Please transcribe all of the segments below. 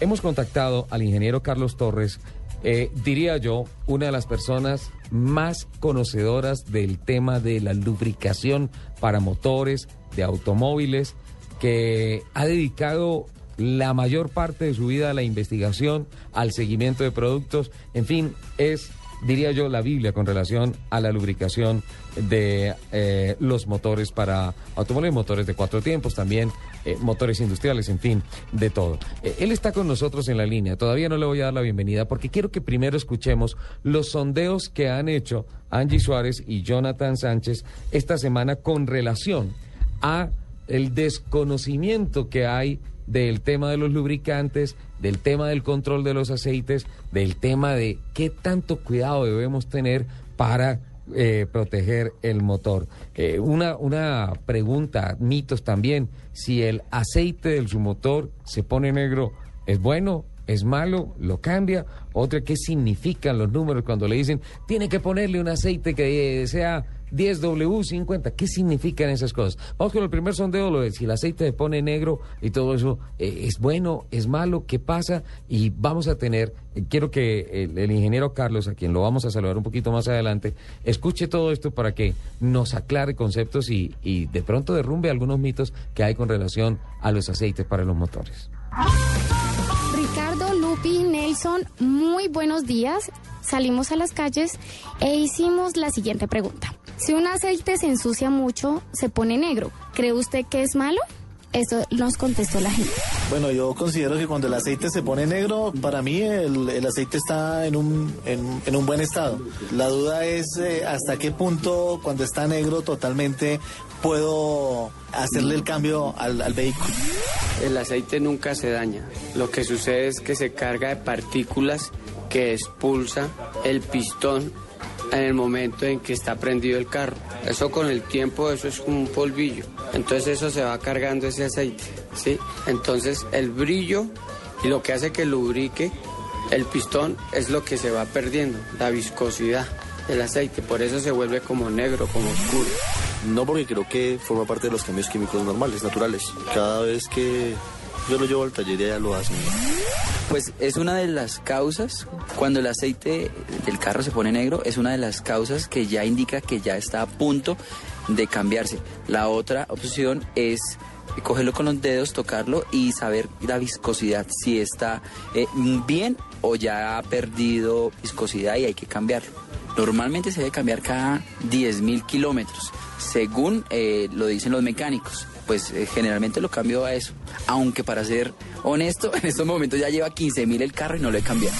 Hemos contactado al ingeniero Carlos Torres, eh, diría yo, una de las personas más conocedoras del tema de la lubricación para motores de automóviles, que ha dedicado la mayor parte de su vida a la investigación, al seguimiento de productos, en fin, es diría yo, la Biblia con relación a la lubricación de eh, los motores para automóviles, motores de cuatro tiempos, también eh, motores industriales, en fin, de todo. Eh, él está con nosotros en la línea. Todavía no le voy a dar la bienvenida porque quiero que primero escuchemos los sondeos que han hecho Angie Suárez y Jonathan Sánchez esta semana con relación a el desconocimiento que hay del tema de los lubricantes, del tema del control de los aceites, del tema de qué tanto cuidado debemos tener para eh, proteger el motor. Eh, una, una pregunta, mitos también, si el aceite de su motor se pone negro, ¿es bueno? ¿Es malo? ¿Lo cambia? Otra, ¿qué significan los números cuando le dicen, tiene que ponerle un aceite que sea 10W50. ¿Qué significan esas cosas? Vamos con el primer sondeo, lo de si el aceite se pone negro y todo eso, eh, ¿es bueno? ¿Es malo? ¿Qué pasa? Y vamos a tener, eh, quiero que el, ingeniero Carlos, a quien lo vamos a saludar un poquito más adelante, escuche todo esto para que nos aclare conceptos y, y de pronto derrumbe algunos mitos que hay con relación a los aceites para los motores. Ricardo, Lupi, Nelson, muy buenos días. Salimos a las calles e hicimos la siguiente pregunta. Si un aceite se ensucia mucho, se pone negro. ¿Cree usted que es malo? Eso nos contestó la gente. Bueno, yo considero que cuando el aceite se pone negro, para mí el, aceite está en un, en, un buen estado. La duda es eh, hasta qué punto cuando está negro totalmente puedo hacerle el cambio al, al vehículo. El aceite nunca se daña. Lo que sucede es que se carga de partículas que expulsa el pistón en el momento en que está prendido el carro. Eso con el tiempo, eso es como un polvillo. Entonces eso se va cargando ese aceite, ¿sí? Entonces el brillo y lo que hace que lubrique el pistón es lo que se va perdiendo, la viscosidad del aceite. Por eso se vuelve como negro, como oscuro. No porque creo que forma parte de los cambios químicos normales, naturales. Cada vez que yo lo llevo al taller ya lo hacen. Pues es una de las causas, cuando el aceite del carro se pone negro, es una de las causas que ya indica que ya está a punto de cambiarse. La otra opción es cogerlo con los dedos, tocarlo y saber la viscosidad, si está eh, bien o ya ha perdido viscosidad y hay que cambiarlo. Normalmente se debe cambiar cada 10.000 kilómetros, según eh, lo dicen los mecánicos pues eh, generalmente lo cambio a eso. Aunque para ser honesto, en estos momentos ya lleva 15 mil el carro y no lo he cambiado.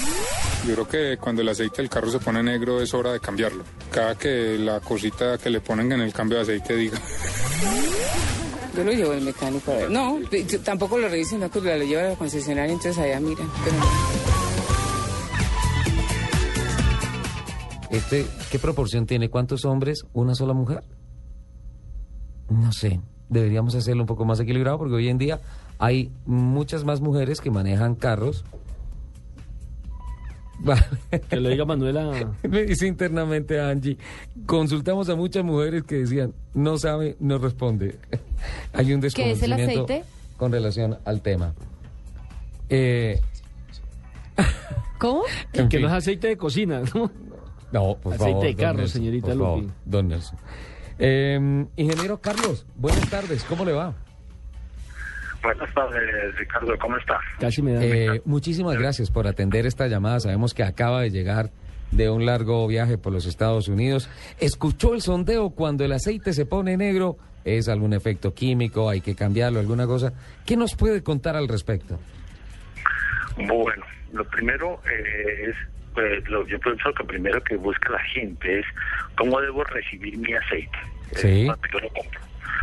Yo creo que cuando el aceite del carro se pone negro es hora de cambiarlo. Cada que la cosita que le ponen en el cambio de aceite diga. Yo lo llevo al mecánico a ver. No, tampoco lo revisen, no, pues lo llevo a la concesionaria, entonces allá miran. Este, ¿Qué proporción tiene? ¿Cuántos hombres? ¿Una sola mujer? No sé deberíamos hacerlo un poco más equilibrado porque hoy en día hay muchas más mujeres que manejan carros. Que le diga Manuela. Me dice internamente Angie. Consultamos a muchas mujeres que decían, no sabe, no responde. hay un desconocimiento ¿Qué es el aceite? con relación al tema. Eh... ¿Cómo? que no es aceite de cocina, ¿no? No, por aceite de carro, señorita Lupi. don Nelson. Eh, ingeniero Carlos, buenas tardes, ¿cómo le va? Buenas tardes, Ricardo, ¿cómo está? Casi me da eh, Muchísimas gracias por atender esta llamada. Sabemos que acaba de llegar de un largo viaje por los Estados Unidos. ¿Escuchó el sondeo cuando el aceite se pone negro? ¿Es algún efecto químico? ¿Hay que cambiarlo? ¿Alguna cosa? ¿Qué nos puede contar al respecto? Bueno, lo primero eh, es pues lo, yo pienso que primero que busca la gente es cómo debo recibir mi aceite. Sí. Cuando yo lo compro.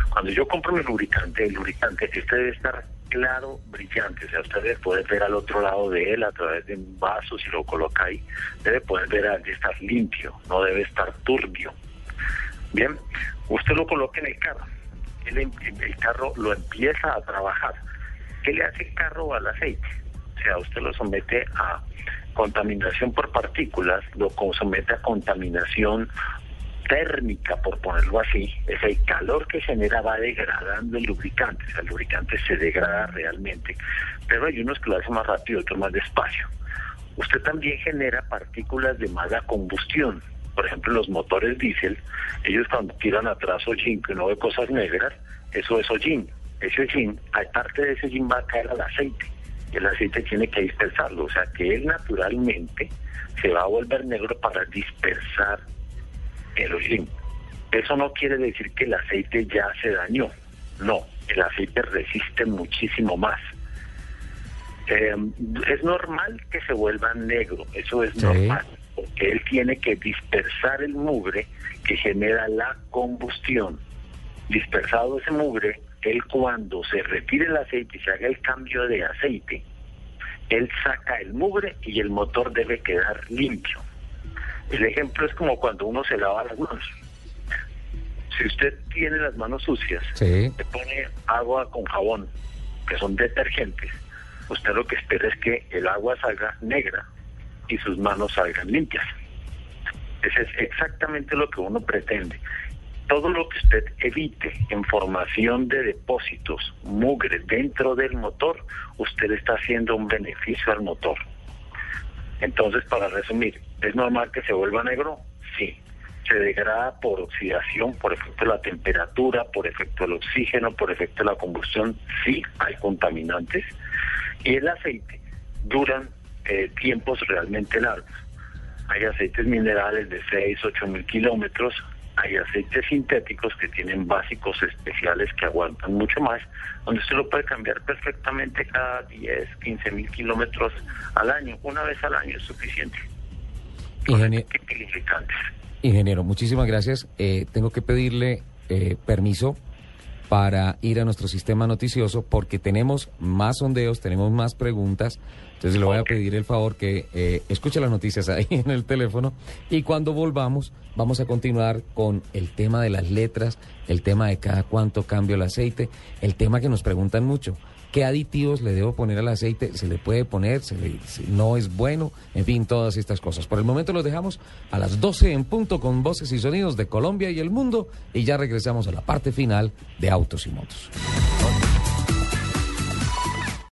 Cuando yo compro mi lubricante, el lubricante, este debe estar claro, brillante. O sea, usted debe poder ver al otro lado de él a través de un vaso, si lo coloca ahí. Debe poder ver, debe estar limpio, no debe estar turbio. Bien, usted lo coloca en el carro. El, el carro lo empieza a trabajar. ¿Qué le hace el carro al aceite? O sea, usted lo somete a contaminación por partículas, lo somete a contaminación térmica, por ponerlo así, es el calor que genera va degradando el lubricante, o sea, el lubricante se degrada realmente, pero hay unos que lo hacen más rápido, otros más despacio. Usted también genera partículas de mala combustión, por ejemplo, los motores diésel, ellos cuando tiran atrás hollín, que uno ve cosas negras, eso es hollín. Ese hollín, parte de ese hollín va a caer al aceite, el aceite tiene que dispersarlo, o sea que él naturalmente se va a volver negro para dispersar el hollín. Eso no quiere decir que el aceite ya se dañó, no, el aceite resiste muchísimo más. Eh, es normal que se vuelva negro, eso es normal, porque él tiene que dispersar el mugre que genera la combustión. Dispersado ese mugre, él cuando se retire el aceite y se haga el cambio de aceite, él saca el mugre y el motor debe quedar limpio. El ejemplo es como cuando uno se lava las manos. Si usted tiene las manos sucias, le pone agua con jabón, que son detergentes, usted lo que espera es que el agua salga negra y sus manos salgan limpias. Ese es exactamente lo que uno pretende. Todo lo que usted evite en formación de depósitos, mugre dentro del motor, usted está haciendo un beneficio al motor. Entonces, para resumir, ¿es normal que se vuelva negro? Sí. Se degrada por oxidación, por efecto de la temperatura, por efecto del oxígeno, por efecto de la combustión. Sí, hay contaminantes. Y el aceite duran eh, tiempos realmente largos. Hay aceites minerales de 6, 8 mil kilómetros, hay aceites sintéticos que tienen básicos especiales que aguantan mucho más, donde usted lo puede cambiar perfectamente cada 10, 15 mil kilómetros al año. Una vez al año es suficiente. Ingeniero, ingeniero muchísimas gracias. Eh, tengo que pedirle eh, permiso para ir a nuestro sistema noticioso porque tenemos más sondeos, tenemos más preguntas. Entonces le voy a pedir el favor que eh, escuche las noticias ahí en el teléfono y cuando volvamos vamos a continuar con el tema de las letras, el tema de cada cuánto cambio el aceite, el tema que nos preguntan mucho. ¿Qué aditivos le debo poner al aceite? ¿Se le puede poner? ¿Se le, ¿No es bueno? En fin, todas estas cosas. Por el momento los dejamos a las 12 en punto con voces y sonidos de Colombia y el mundo y ya regresamos a la parte final de Autos y Motos.